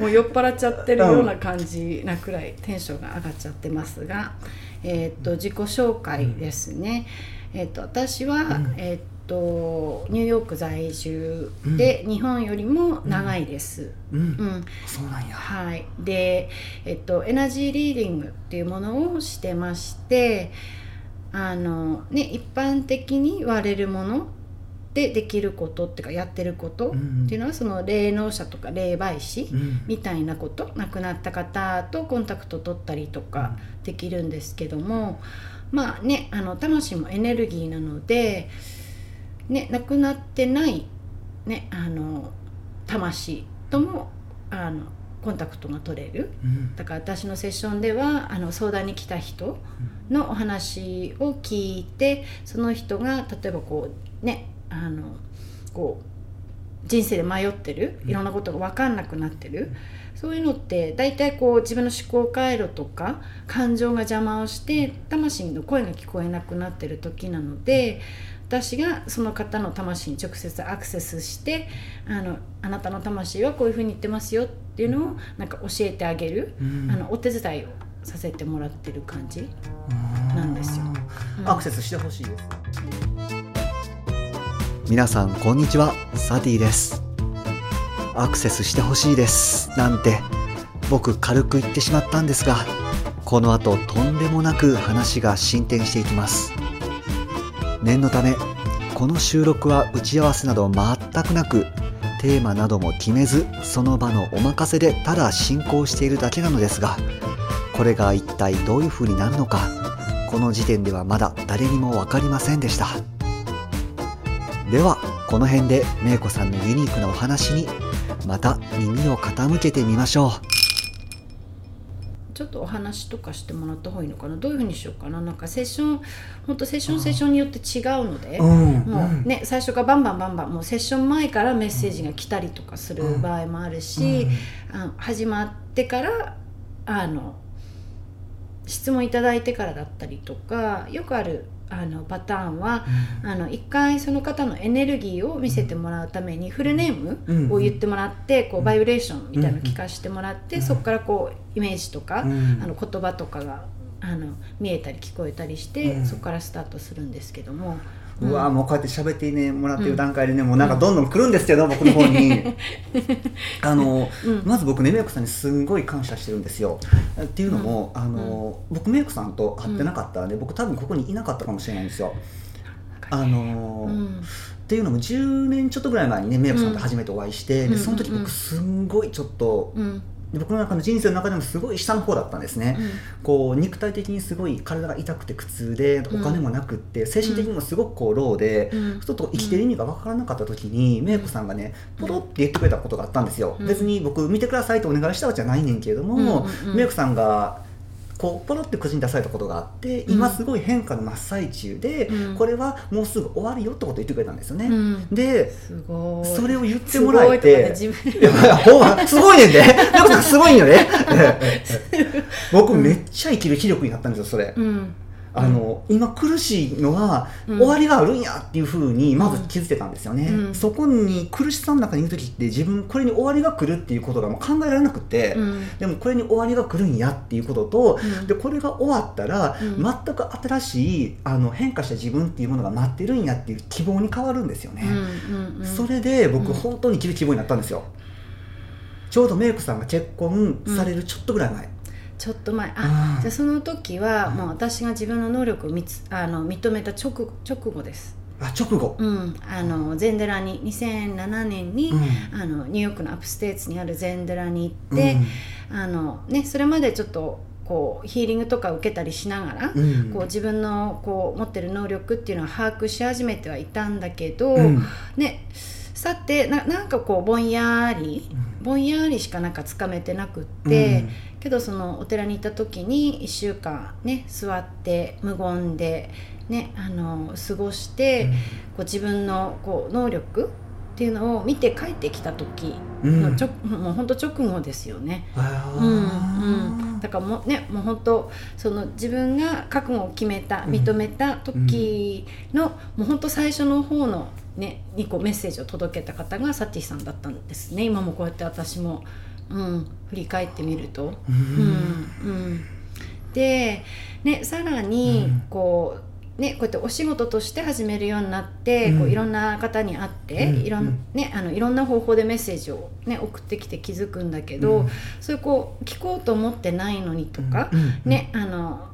もう酔っ払っちゃってるような感じなくらいテンションが上がっちゃってますが、えー、っと自己紹介ですね。えー、っと私は、えー、っとニューヨーク在住で、日本よりも長いです。うん、うん、そうなんや。はい。で、えっとエナジーリーディングっていうものをしてまして、あのね一般的に言われるものでできることっていうかやってることっていうのはその霊能者とか霊媒師みたいなこと、亡くなった方とコンタクト取ったりとかできるんですけどもまあねあの魂もエネルギーなので、ね、亡くなってない、ね、あの魂ともあのコンタクトが取れる、だから私のセッションではあの相談に来た人のお話を聞いてその人が例えばこうねあのこう人生で迷ってるいろんなことが分かんなくなってる、そういうのって大体こう自分の思考回路とか感情が邪魔をして魂の声が聞こえなくなってる時なので私がその方の魂に直接アクセスしてあのあなたの魂はこういうふうに言ってますよっていうのをなんか教えてあげる、うん、あのお手伝いをさせてもらってる感じなんですよ。うん、アクセスしてほしいです皆さんこんにちは。サディです。アクセスしてほしいです。なんて僕軽く言ってしまったんですがこの後とんでもなく話が進展していきます。念のためこの収録は打ち合わせなど全くなくテーマなども決めずその場のお任せでただ進行しているだけなのですがこれが一体どういう風になるのかこの時点ではまだ誰にも分かりませんでした。この辺でめいこさんのユニークなお話にまた耳を傾けてみましょう。ちょっとお話とかしてもらった方がいいのかな？どういうふうにしようかな？なんかセッション本当セッションセッションによって違うので、うん、もうね、最初からバンバンバンバンもうセッション前からメッセージが来たりとかする場合もあるし、うん、あ始まってからあの質問いただいてからだったりとかよくあるあのパターンは、うん、あの一回その方のエネルギーを見せてもらうためにフルネームを言ってもらって、こうバイブレーションみたいなのを聞かせてもらって、そこからこうイメージとか、あの言葉とかがあの見えたり聞こえたりして、そこからスタートするんですけども。うわもうこうやって喋ってねもらってる段階でね、もうなんかどんどん来るんですけど、僕の方に。あの、まず僕ねメイクさんにすんごい感謝してるんですよ。っていうのも、あの僕メイクさんと会ってなかったらね、僕多分ここにいなかったかもしれないんですよ。あのっていうのも10年ちょっとぐらい前にねメイクさんと初めてお会いして、でその時僕すんごいちょっと、僕の中の人生の中でもすごい下の方だったんですね、うん、こう肉体的にすごい体が痛くて苦痛でお金もなくって、精神的にもすごくこうローで、うん、ちょっと生きてる意味が分からなかった時にメイコさんがねポロって言ってくれたことがあったんですよ、別に僕見てくださいとお願いしたわけじゃないねんけれども、メイコさんがこうポロって口に出されたことがあって今すごい変化の真っ最中で、うん、これはもうすぐ終わるよってことを言ってくれたんですよね、うん、でそれを言ってもらえてすごいねんですごいんよね。僕めっちゃ生きる気力になったんですよそれ、うんあの、今苦しいのは、終わりがあるんやっていうふうにまず気づいてたんですよね、うん、そこに苦しさの中にいる時って自分これに終わりが来るっていうことがもう考えられなくて、うん、でもこれに終わりが来るんやっていうことと、うん、でこれが終わったら、全く新しいあの変化した自分っていうものが待ってるんやっていう希望に変わるんですよね、それで僕本当に希望になったんですよ。ちょうどメイクさんが結婚されるちょっとぐらい前、ちょっと前。あじゃあその時はもう私が自分の能力をみつあの認めた直直後です。あ直後。うん。あの禅寺に2007年に、うん、あのニューヨークのアップステーツにある禅寺に行って、うん、あのねそれまでちょっとこうヒーリングとか受けたりしながら、うん、こう自分のこう持ってる能力っていうのは把握し始めてはいたんだけど、ねさてななんかこうぼんやり、ぼんやりしかなんかつかめてなくって、けどそのお寺に行った時に1週間ね座って無言で、ね、あの過ごして、うん、こう自分のこう能力っていうのを見て帰ってきた時のちょ、うん、もう本当直後ですよね。うんうん、だからもうねもう本当その自分が覚悟を決めた認めた時の、うん、もう本当最初の方のねにこうメッセージを届けた方がサティさんだったんですね。今もこうやって私もうん、振り返ってみると。ううん。うん、で、ね、さらにうん。こう、ね、こうやってお仕事として始めるようになって、うん。こういろんな方に会って、うん。いろんね、あのいろんな方法でメッセージを、ね、送ってきて気づくんだけど、うん。そういうこう聞こうと思ってないのにとか、ね、あの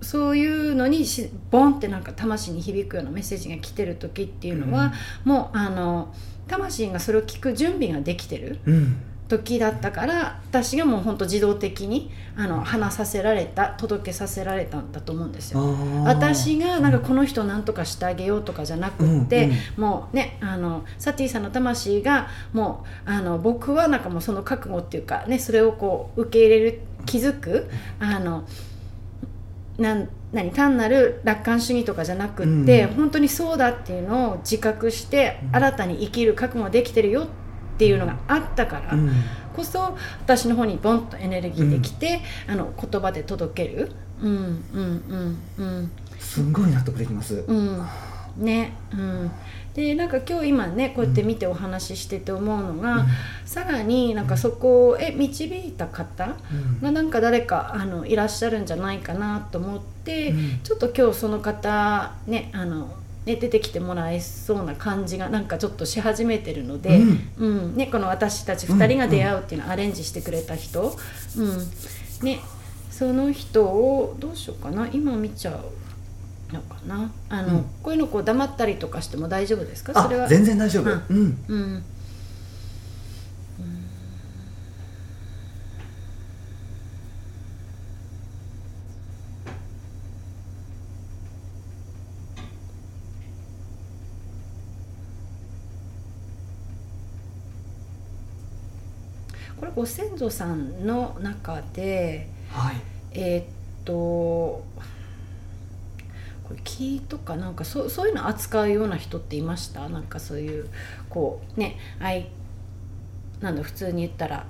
そういうのにしボンってなんか魂に響くようなメッセージが来てる時っていうのは、もうあの魂がそれを聞く準備ができてる。うん時だったから私がもう本当自動的にあの話させられた届けさせられたんだと思うんですよ。私がなんかこの人を何とかしてあげようとかじゃなくって、うんもうねあのサティさんの魂がもうあの僕はなんかもうその覚悟っていうかねそれをこう受け入れる気づくあのなん何単なる楽観主義とかじゃなくって、うん。本当にそうだっていうのを自覚してうん。新たに生きる覚悟できてるよっていうのがあったからうん。こそ私の方にボンとエネルギーできて、あの言葉で届ける。うんうんうんうん。すんごい納得できます。うん。ねうん、でなんか今日今ねこうやって見てお話ししてて思うのが、さらになんかそこをえ導いた方うん。がなんか誰かあのいらっしゃるんじゃないかなと思って、うん。ちょっと今日その方ねあのね出てきてもらえそうな感じがなんかちょっとし始めてるので、うん。うん。ね、この私たち2人が出会うっていうのをアレンジしてくれた人、うんね、その人をどうしようかな。今見ちゃうのかな。あの、うん。こういうのこう黙ったりとかしても大丈夫ですか？それは。あ全然大丈夫。うん。うんこれご先祖さんの中ではい。えーっとこれ木とかなんかそうそういうの扱うような人っていました？なんかそういうこうね愛なんだ普通に言ったら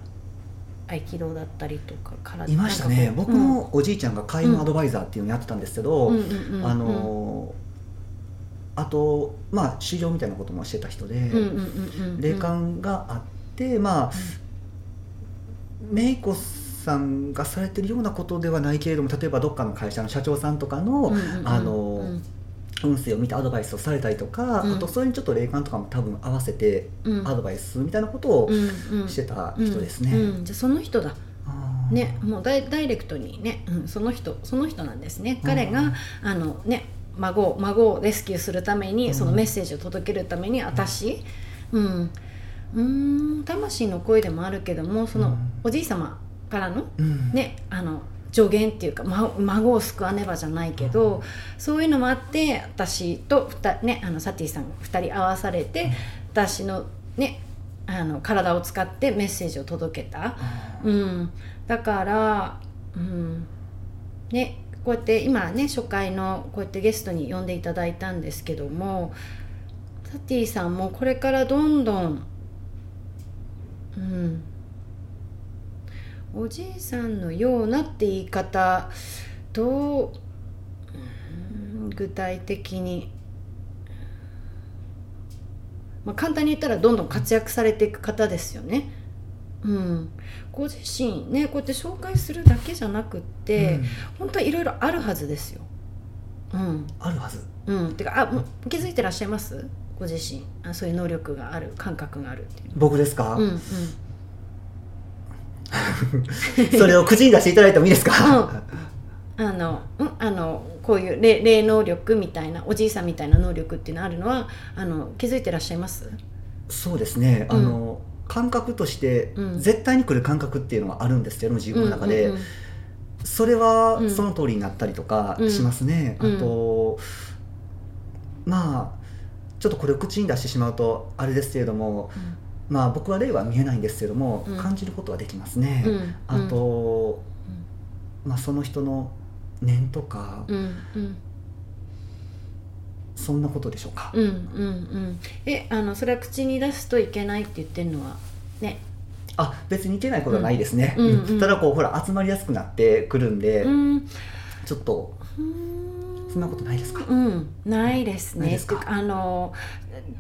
合気道だったりとか体いましたね。僕なんかこうもおじいちゃんが介護アドバイザーっていうのやってたんですけど、あのーあとまあ修行みたいなこともしてた人で、霊感があってまあメイコさんがされてるようなことではないけれども例えばどっかの会社の社長さんとかの、あのうん。運勢を見てアドバイスをされたりとか、うんあとそれにちょっと霊感とかも多分合わせてうん。アドバイスみたいなことをしてた人ですね。うんうんじゃあその人だね、もうダイダイレクトにね、うん、その人その人なん。ですね彼が、うん。あのね孫を孫をレスキューするために、うん。そのメッセージを届けるために私うんうーん。魂の声でもあるけどもその、うんおじい様からのうん。ねあの助言っていうか、ま、孫を救わねばじゃないけど、そういうのもあって私とふた、ね、あのサティさん2人合わされて、私のねあの体を使ってメッセージを届けた。あうん、だから、うん。ね、こうやって今ね初回のこうやってゲストに呼んでいただいたんですけどもサティさんもこれからどんどん、うん、おじいさんのようなって言い方どう、うん具体的に。まあ、簡単に言ったらどんどん活躍されていく方ですよね。うん、ご自身ねこうやって紹介するだけじゃなくって、うん本当はいろいろあるはずですよ。うんあるはず。うん、てかあ気づいてらっしゃいます？ご自身あそういう能力がある感覚があるっていう。僕ですか、うんうん。それを口に出していただいてもいいですか、あの、うん、あのこういう霊霊能力みたいなおじいさんみたいな能力っていうのあるのはあの気づいてらっしゃいます？そうですね、うん。あの感覚としてうん。絶対に来る感覚っていうのはあるんですけど自分の中で、うんうんうん。それはうん。その通りになったりとかうん。しますね、うん。あとまあちょっとこれを口に出してしまうとあれですけれどもまあ僕は霊は見えないんですけども、うん。感じることはできますね、うん。あと、まあ、その人の念とか、うん。うん。そんなことでしょうか、うん。うん。うん。えあのそれは口に出すといけないって言ってるのはね。あ別にいけないことはないですね、うん。うん。うん。ただこうほら集まりやすくなってくるんで、うん。ちょっとそんなことないですか、うん、ないですね。ですあの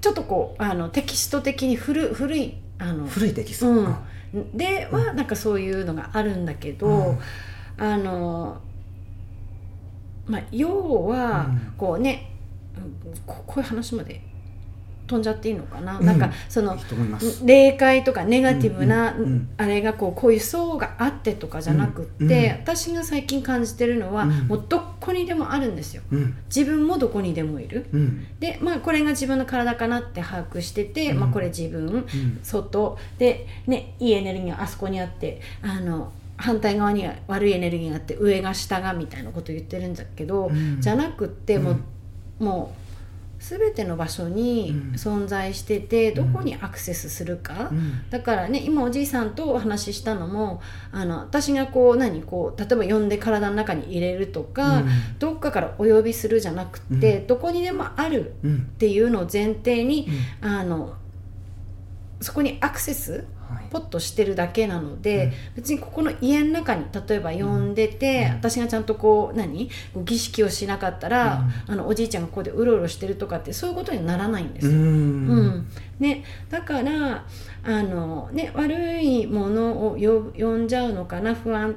ちょっとこうあのテキスト的に古古いあの古いテキスト、うん。ではなんかそういうのがあるんだけど、うん。あのまあ要はうん。こうね、うんここういう話まで飛んじゃっていいのかな、うん。なんかその霊界とかネガティブなあれがこうこういう層があってとかじゃなくって、私が最近感じてるのは、うん。もうどこにでもあるんですよ。うん。自分もどこにでもいる。うん。でまあこれが自分の体かなって把握してて、うん。まあこれ自分うん。外。でねいいエネルギーがあそこにあってあの反対側には悪いエネルギーがあって上が下がみたいなこと言ってるんだけど、うん。じゃなくってもう,、うんもう全ての場所にうん。存在してて、うん。どこにアクセスするか、うん。だからね今おじいさんとお話ししたのもあの私がこう何こう例えば呼んで体の中に入れるとか、どっかからお呼びするじゃなくって、うん。どこにでもあるうん。っていうのを前提にうん。あのそこにアクセスはいポッとしてるだけなので、うん。別にここの家の中に例えば呼んでて、うん。私がちゃんとこう何？こう儀式をしなかったら、あのおじいちゃんがここでうろうろしてるとかってそういうことにならないんです。うよ。ん。うん。ね、だからあの、ね、悪いものを呼呼んじゃうのかな不安、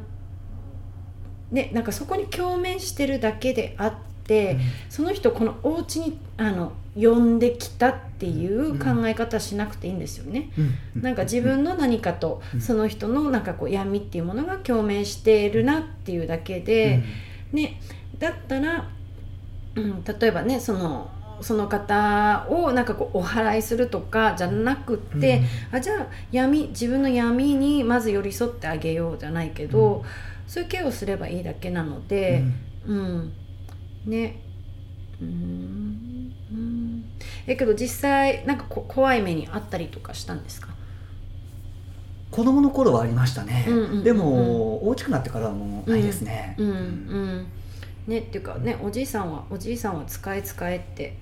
ね、なんかそこに共鳴してるだけであって、その人このお家にあの呼んできたっていう考え方しなくていいんですよね。うん。なんか自分の何かとうん。その人のなんかこう闇っていうものが共鳴しているなっていうだけで、ね、だったら、うん、例えばねそのその方をなんかこうお祓いするとかじゃなくって、あじゃあ闇自分の闇にまず寄り添ってあげようじゃないけど、そういうケアをすればいいだけなのうん。で、うんね。うん。うん。えけど実際なんかこ怖い目にあったりとかしたんですか？子供の頃はありましたね、うんうん。うんうん。でも大きくなってからはもうないですね、うん。うん。ねっていうかねおじいさんはおじいさんは使え使えって。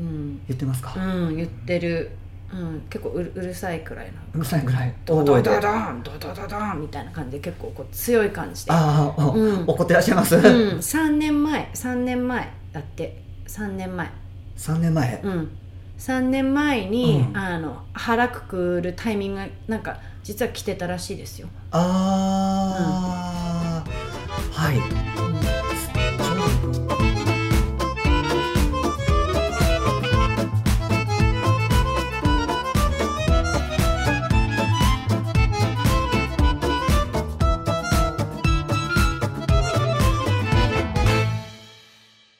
うん、言ってますか、うん、言ってる、うん、結構うるうるさいくらいなうるさいぐらい。ドド大声でドドンドドドドンみたいな感じで結構こう強い感じで。ああ、うん。怒ってらっしゃいます、うん、3年前3年前だって。3年前。3年前、うん。3年前に、うん。あの腹くくるタイミングがなんか実は来てたらしいですよ、ああ、はい。うん